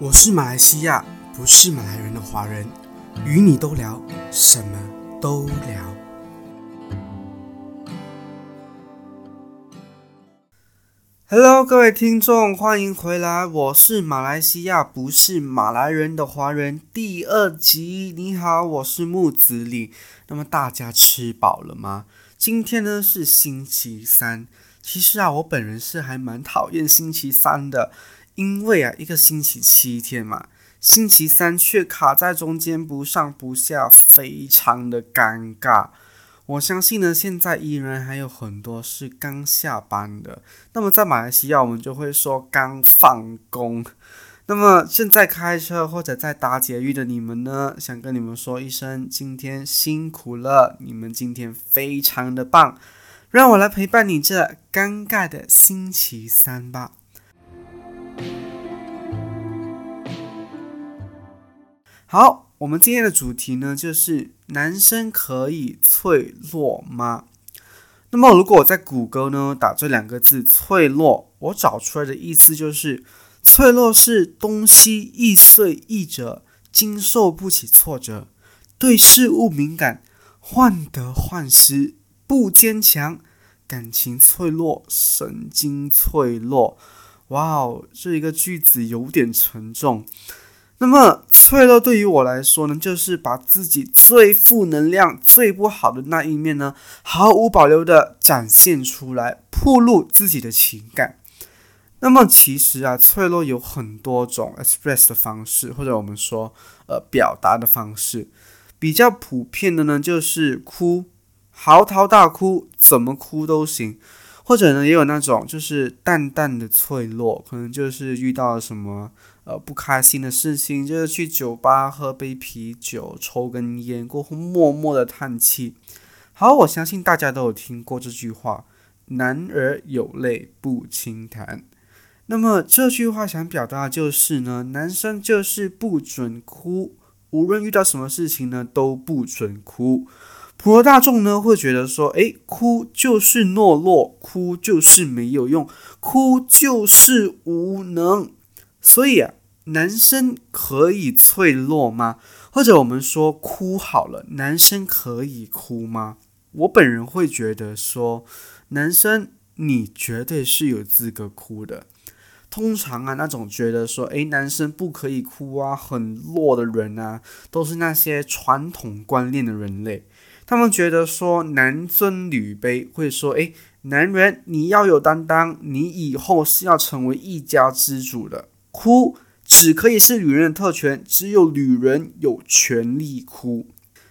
我是马来西亚，不是马来人的华人，与你都聊，什么都聊。Hello，各位听众，欢迎回来。我是马来西亚，不是马来人的华人第二集。你好，我是木子李。那么大家吃饱了吗？今天呢是星期三。其实啊，我本人是还蛮讨厌星期三的。因为啊，一个星期七天嘛，星期三却卡在中间不上不下，非常的尴尬。我相信呢，现在依然还有很多是刚下班的。那么在马来西亚，我们就会说刚放工。那么现在开车或者在搭捷运的你们呢，想跟你们说一声，今天辛苦了，你们今天非常的棒。让我来陪伴你这尴尬的星期三吧。好，我们今天的主题呢，就是男生可以脆弱吗？那么，如果我在谷歌呢打这两个字“脆弱”，我找出来的意思就是，脆弱是东西易碎易折，经受不起挫折，对事物敏感，患得患失，不坚强，感情脆弱，神经脆弱。哇哦，这一个句子有点沉重。那么脆弱对于我来说呢，就是把自己最负能量、最不好的那一面呢，毫无保留的展现出来，暴露自己的情感。那么其实啊，脆弱有很多种 express 的方式，或者我们说呃表达的方式。比较普遍的呢，就是哭，嚎啕大哭，怎么哭都行。或者呢，也有那种就是淡淡的脆弱，可能就是遇到什么呃不开心的事情，就是去酒吧喝杯啤酒，抽根烟过后，默默的叹气。好，我相信大家都有听过这句话：“男儿有泪不轻弹。”那么这句话想表达的就是呢，男生就是不准哭，无论遇到什么事情呢，都不准哭。普罗大众呢会觉得说，诶，哭就是懦弱，哭就是没有用，哭就是无能。所以啊，男生可以脆弱吗？或者我们说哭好了，男生可以哭吗？我本人会觉得说，男生你绝对是有资格哭的。通常啊，那种觉得说，诶，男生不可以哭啊，很弱的人啊，都是那些传统观念的人类。他们觉得说男尊女卑，会说诶，男人你要有担当，你以后是要成为一家之主的。哭只可以是女人的特权，只有女人有权利哭。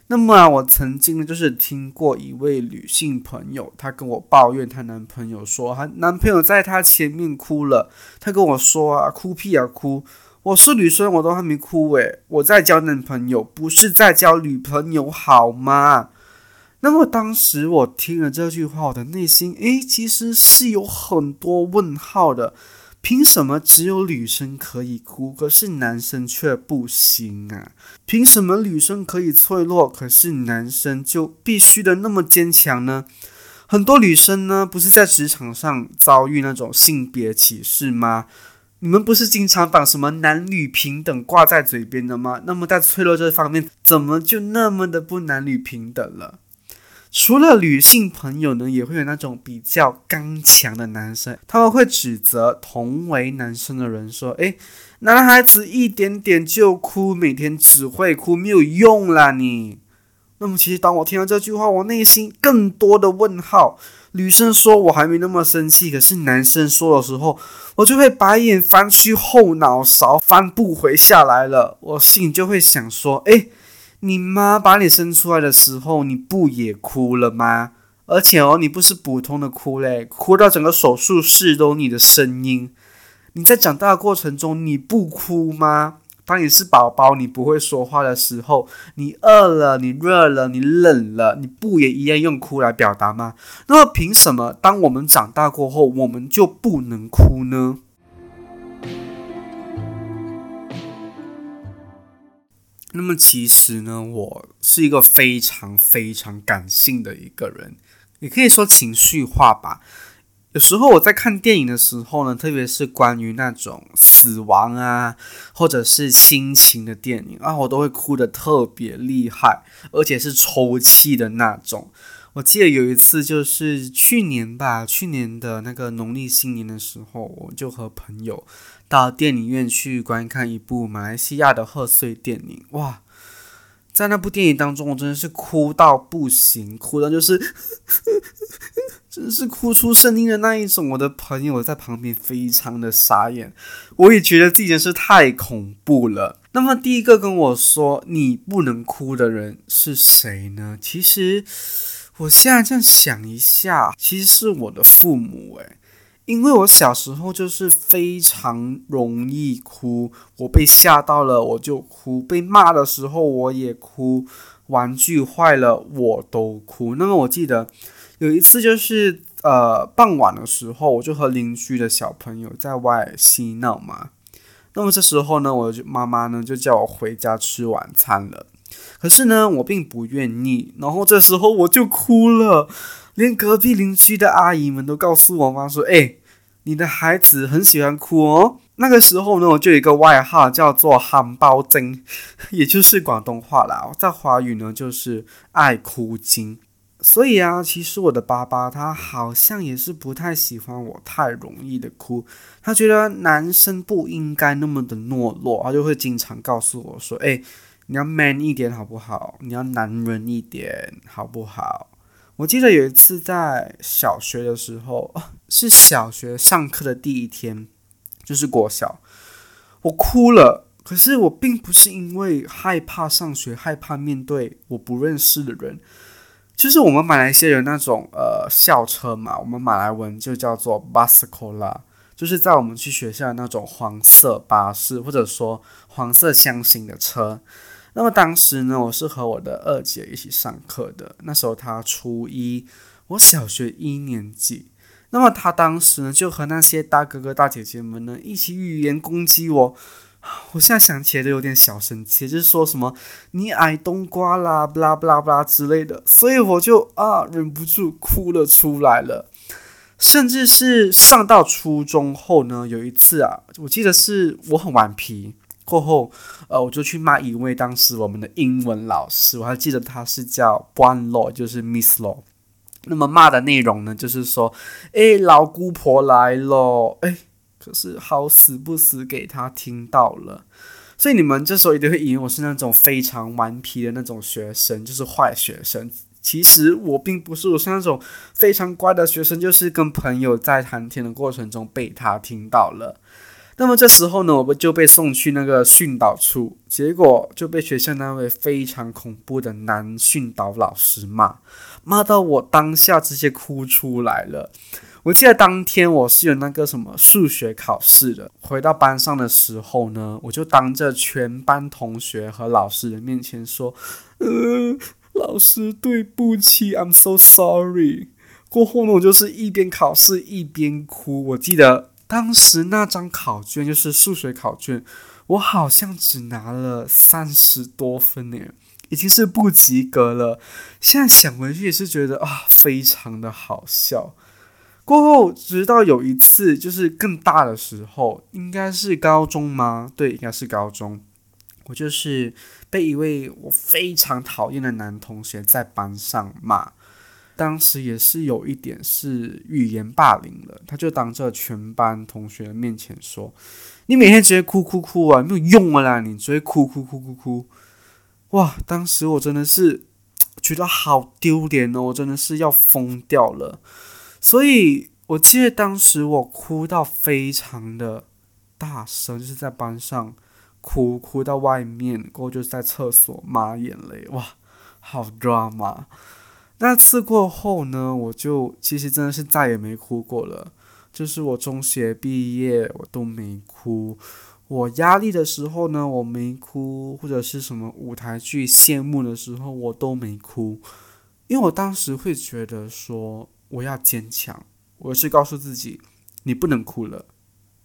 那么啊，我曾经呢就是听过一位女性朋友，她跟我抱怨她男朋友说，她男朋友在她前面哭了。她跟我说啊，哭屁啊哭！我是女生，我都还没哭诶，我在交男朋友，不是在交女朋友好吗？那么当时我听了这句话，我的内心诶，其实是有很多问号的。凭什么只有女生可以哭，可是男生却不行啊？凭什么女生可以脆弱，可是男生就必须的那么坚强呢？很多女生呢，不是在职场上遭遇那种性别歧视吗？你们不是经常把什么男女平等挂在嘴边的吗？那么在脆弱这方面，怎么就那么的不男女平等了？除了女性朋友呢，也会有那种比较刚强的男生，他们会指责同为男生的人说：“诶，男孩子一点点就哭，每天只会哭，没有用啦你。”那么其实当我听到这句话，我内心更多的问号。女生说我还没那么生气，可是男生说的时候，我就会白眼翻去后脑勺，翻不回下来了。我心里就会想说：“诶。你妈把你生出来的时候，你不也哭了吗？而且哦，你不是普通的哭嘞，哭到整个手术室都你的声音。你在长大的过程中，你不哭吗？当你是宝宝，你不会说话的时候，你饿了，你热了，你冷了，你不也一样用哭来表达吗？那么凭什么，当我们长大过后，我们就不能哭呢？那么其实呢，我是一个非常非常感性的一个人，也可以说情绪化吧。有时候我在看电影的时候呢，特别是关于那种死亡啊，或者是亲情的电影啊，我都会哭得特别厉害，而且是抽泣的那种。我记得有一次，就是去年吧，去年的那个农历新年的时候，我就和朋友到电影院去观看一部马来西亚的贺岁电影，哇！在那部电影当中，我真的是哭到不行，哭到就是 真是哭出声音的那一种。我的朋友在旁边非常的傻眼，我也觉得自己真是太恐怖了。那么第一个跟我说你不能哭的人是谁呢？其实我现在这样想一下，其实是我的父母诶。因为我小时候就是非常容易哭，我被吓到了我就哭，被骂的时候我也哭，玩具坏了我都哭。那么我记得有一次就是呃傍晚的时候，我就和邻居的小朋友在外嬉闹嘛。那么这时候呢，我就妈妈呢就叫我回家吃晚餐了。可是呢，我并不愿意，然后这时候我就哭了。连隔壁邻居的阿姨们都告诉我妈说：“哎，你的孩子很喜欢哭哦。”那个时候呢，我就有一个外号叫做“憨包精”，也就是广东话啦，在华语呢就是“爱哭精”。所以啊，其实我的爸爸他好像也是不太喜欢我太容易的哭，他觉得男生不应该那么的懦弱，他就会经常告诉我说：“哎，你要 man 一点好不好？你要男人一点好不好？”我记得有一次在小学的时候，是小学上课的第一天，就是国小，我哭了。可是我并不是因为害怕上学，害怕面对我不认识的人。就是我们马来西亚有那种呃校车嘛，我们马来文就叫做 b a s c o l a 就是在我们去学校的那种黄色巴士，或者说黄色箱型的车。那么当时呢，我是和我的二姐一起上课的。那时候她初一，我小学一年级。那么她当时呢，就和那些大哥哥大姐姐们呢，一起语言攻击我。我现在想起来都有点小生气，就是说什么你矮冬瓜啦，不啦不啦不啦之类的。所以我就啊，忍不住哭了出来了。甚至是上到初中后呢，有一次啊，我记得是我很顽皮。过后，呃，我就去骂一位当时我们的英文老师，我还记得他是叫 Buan Law，就是 Miss Law。那么骂的内容呢，就是说，哎，老姑婆来了，哎，可是好死不死给他听到了。所以你们这时候一定会以为我是那种非常顽皮的那种学生，就是坏学生。其实我并不是，我是那种非常乖的学生，就是跟朋友在谈天的过程中被他听到了。那么这时候呢，我们就被送去那个训导处，结果就被学校那位非常恐怖的男训导老师骂，骂到我当下直接哭出来了。我记得当天我是有那个什么数学考试的，回到班上的时候呢，我就当着全班同学和老师的面前说：“呃，老师对不起，I'm so sorry。”过后呢，我就是一边考试一边哭。我记得。当时那张考卷就是数学考卷，我好像只拿了三十多分呢，已经是不及格了。现在想回去也是觉得啊，非常的好笑。过后，直到有一次，就是更大的时候，应该是高中吗？对，应该是高中。我就是被一位我非常讨厌的男同学在班上骂。当时也是有一点是语言霸凌了，他就当着全班同学的面前说：“你每天只会哭哭哭啊，没有用啊啦，你只会哭哭哭哭哭。”哇！当时我真的是觉得好丢脸哦，我真的是要疯掉了。所以我记得当时我哭到非常的大声，就是在班上哭，哭到外面，过后就是在厕所抹眼泪，哇，好 drama。那次过后呢，我就其实真的是再也没哭过了。就是我中学毕业，我都没哭。我压力的时候呢，我没哭；或者是什么舞台剧谢幕的时候，我都没哭。因为我当时会觉得说，我要坚强。我是告诉自己，你不能哭了，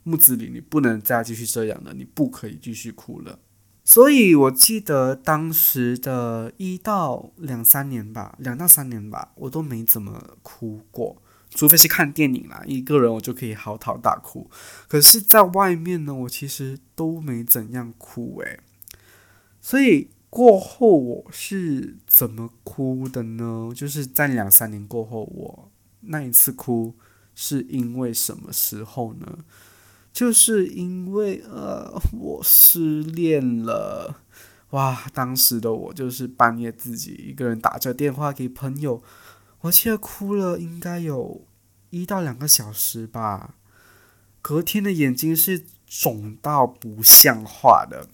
木子李，你不能再继续这样了，你不可以继续哭了。所以，我记得当时的一到两三年吧，两到三年吧，我都没怎么哭过。除非是看电影啦，一个人我就可以嚎啕大哭。可是，在外面呢，我其实都没怎样哭诶。所以过后我是怎么哭的呢？就是在两三年过后，我那一次哭是因为什么时候呢？就是因为呃，我失恋了。哇，当时的我就是半夜自己一个人打着电话给朋友。我记得哭了应该有一到两个小时吧，隔天的眼睛是肿到不像话的，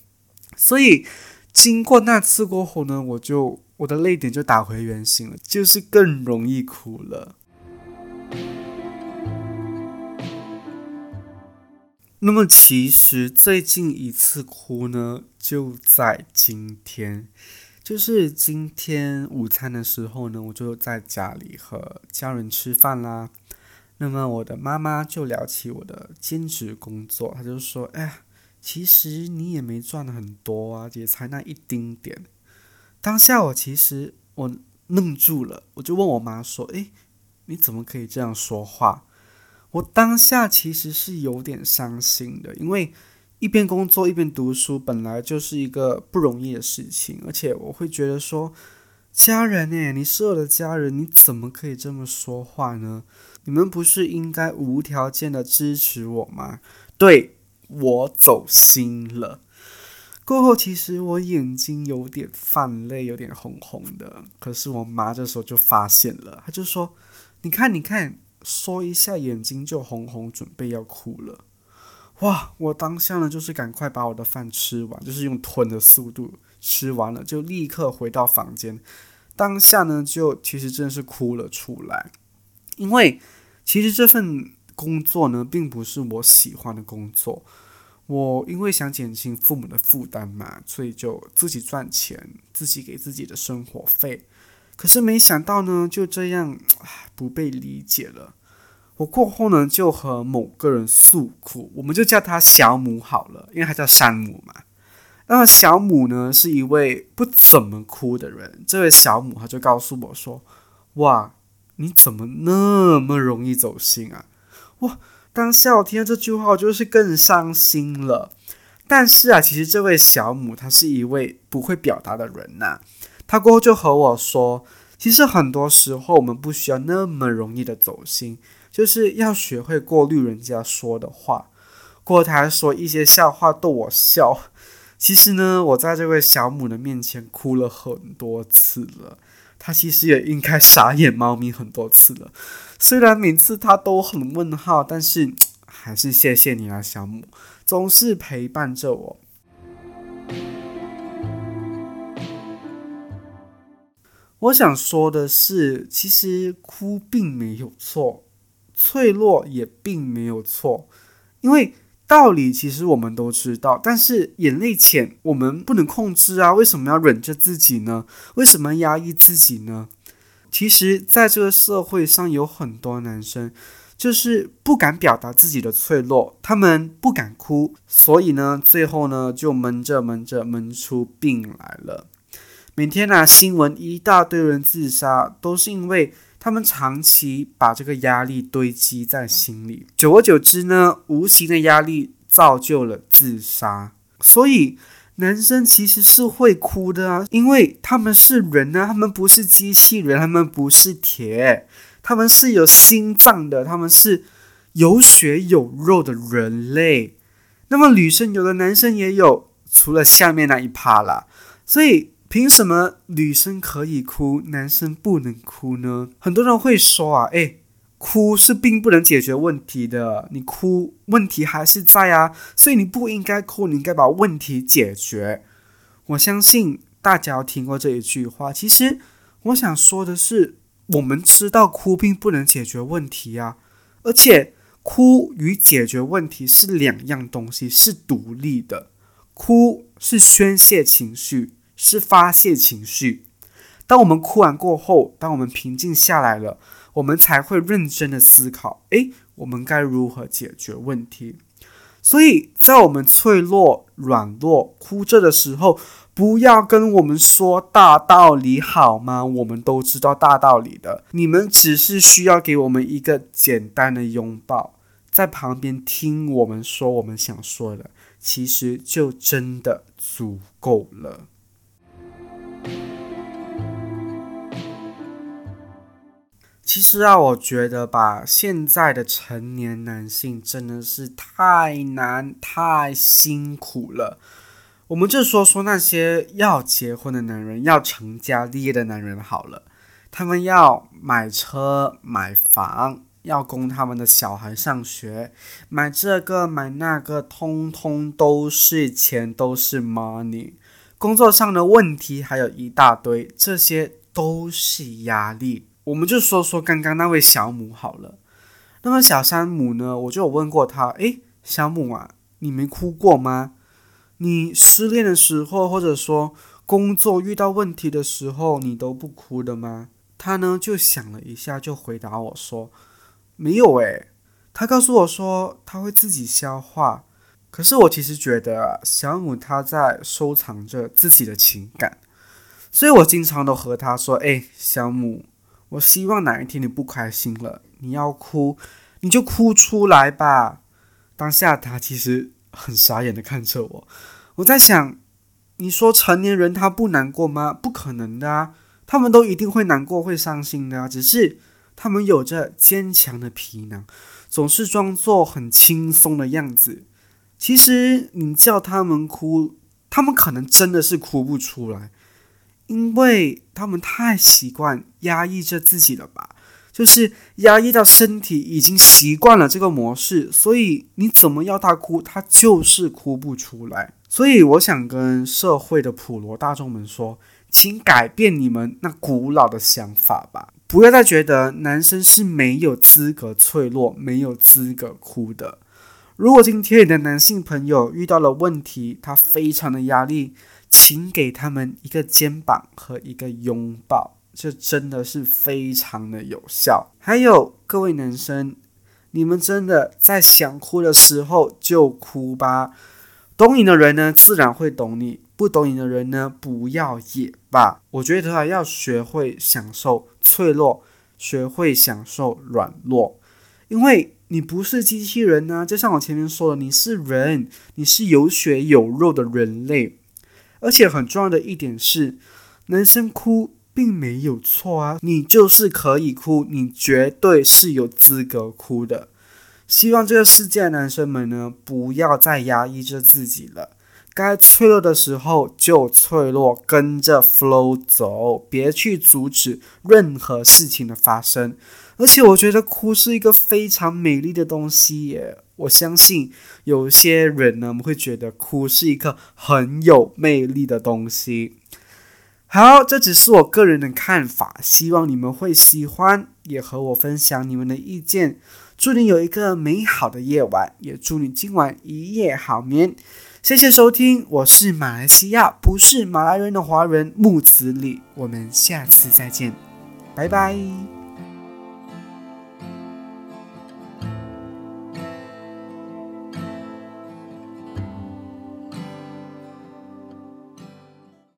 所以经过那次过后呢，我就我的泪点就打回原形了，就是更容易哭了。那么其实最近一次哭呢，就在今天。就是今天午餐的时候呢，我就在家里和家人吃饭啦。那么我的妈妈就聊起我的兼职工作，她就说：“哎，其实你也没赚很多啊，也才那一丁点。”当下我其实我愣住了，我就问我妈说：“哎，你怎么可以这样说话？”我当下其实是有点伤心的，因为。一边工作一边读书，本来就是一个不容易的事情，而且我会觉得说，家人呢，你是我的家人，你怎么可以这么说话呢？你们不是应该无条件的支持我吗？对我走心了。过后，其实我眼睛有点泛泪，有点红红的。可是我妈这时候就发现了，她就说：“你看，你看，说一下眼睛就红红，准备要哭了。”哇！我当下呢，就是赶快把我的饭吃完，就是用吞的速度吃完了，就立刻回到房间。当下呢，就其实真的是哭了出来，因为其实这份工作呢，并不是我喜欢的工作。我因为想减轻父母的负担嘛，所以就自己赚钱，自己给自己的生活费。可是没想到呢，就这样不被理解了。我过后呢，就和某个人诉苦，我们就叫他小母好了，因为他叫山姆嘛。那么小母呢，是一位不怎么哭的人。这位小母他就告诉我说：“哇，你怎么那么容易走心啊？”哇，当下我听到这句话，我就是更伤心了。但是啊，其实这位小母她是一位不会表达的人呐。他过后就和我说：“其实很多时候，我们不需要那么容易的走心。”就是要学会过滤人家说的话，过台说一些笑话逗我笑。其实呢，我在这位小母的面前哭了很多次了，他其实也应该傻眼猫咪很多次了。虽然每次他都很问号，但是还是谢谢你啊，小母，总是陪伴着我。我想说的是，其实哭并没有错。脆弱也并没有错，因为道理其实我们都知道，但是眼泪浅我们不能控制啊！为什么要忍着自己呢？为什么压抑自己呢？其实，在这个社会上，有很多男生就是不敢表达自己的脆弱，他们不敢哭，所以呢，最后呢，就闷着闷着闷出病来了。每天啊，新闻一大堆人自杀，都是因为。他们长期把这个压力堆积在心里，久而久之呢，无形的压力造就了自杀。所以，男生其实是会哭的啊，因为他们是人啊，他们不是机器人，他们不是铁，他们是有心脏的，他们是有血有肉的人类。那么，女生有的，男生也有，除了下面那一趴啦。所以。凭什么女生可以哭，男生不能哭呢？很多人会说啊，诶，哭是并不能解决问题的，你哭问题还是在啊，所以你不应该哭，你应该把问题解决。我相信大家听过这一句话。其实我想说的是，我们知道哭并不能解决问题啊，而且哭与解决问题是两样东西，是独立的。哭是宣泄情绪。是发泄情绪。当我们哭完过后，当我们平静下来了，我们才会认真的思考：诶，我们该如何解决问题？所以在我们脆弱、软弱、哭着的时候，不要跟我们说大道理好吗？我们都知道大道理的，你们只是需要给我们一个简单的拥抱，在旁边听我们说我们想说的，其实就真的足够了。其实啊，我觉得吧，现在的成年男性真的是太难、太辛苦了。我们就说说那些要结婚的男人，要成家立业的男人好了。他们要买车买房，要供他们的小孩上学，买这个买那个，通通都是钱，都是 money。工作上的问题还有一大堆，这些都是压力。我们就说说刚刚那位小母好了。那么小山姆呢？我就有问过他，诶，小母啊，你没哭过吗？你失恋的时候，或者说工作遇到问题的时候，你都不哭的吗？他呢就想了一下，就回答我说：“没有诶。”他告诉我说他会自己消化。可是我其实觉得小母他在收藏着自己的情感，所以我经常都和他说：“哎，小母，我希望哪一天你不开心了，你要哭，你就哭出来吧。”当下他其实。很傻眼的看着我，我在想，你说成年人他不难过吗？不可能的啊，他们都一定会难过、会伤心的啊，只是他们有着坚强的皮囊，总是装作很轻松的样子。其实你叫他们哭，他们可能真的是哭不出来，因为他们太习惯压抑着自己了吧。就是压抑到身体已经习惯了这个模式，所以你怎么要他哭，他就是哭不出来。所以我想跟社会的普罗大众们说，请改变你们那古老的想法吧，不要再觉得男生是没有资格脆弱、没有资格哭的。如果今天你的男性朋友遇到了问题，他非常的压力，请给他们一个肩膀和一个拥抱。这真的是非常的有效。还有各位男生，你们真的在想哭的时候就哭吧。懂你的人呢，自然会懂你；不懂你的人呢，不要也罢。我觉得啊，要学会享受脆弱，学会享受软弱，因为你不是机器人呢。就像我前面说的，你是人，你是有血有肉的人类。而且很重要的一点是，男生哭。并没有错啊，你就是可以哭，你绝对是有资格哭的。希望这个世界男生们呢，不要再压抑着自己了，该脆弱的时候就脆弱，跟着 flow 走，别去阻止任何事情的发生。而且我觉得哭是一个非常美丽的东西耶，我相信有些人呢会觉得哭是一个很有魅力的东西。好，这只是我个人的看法，希望你们会喜欢，也和我分享你们的意见。祝你有一个美好的夜晚，也祝你今晚一夜好眠。谢谢收听，我是马来西亚不是马来人的华人木子李，我们下次再见，拜拜。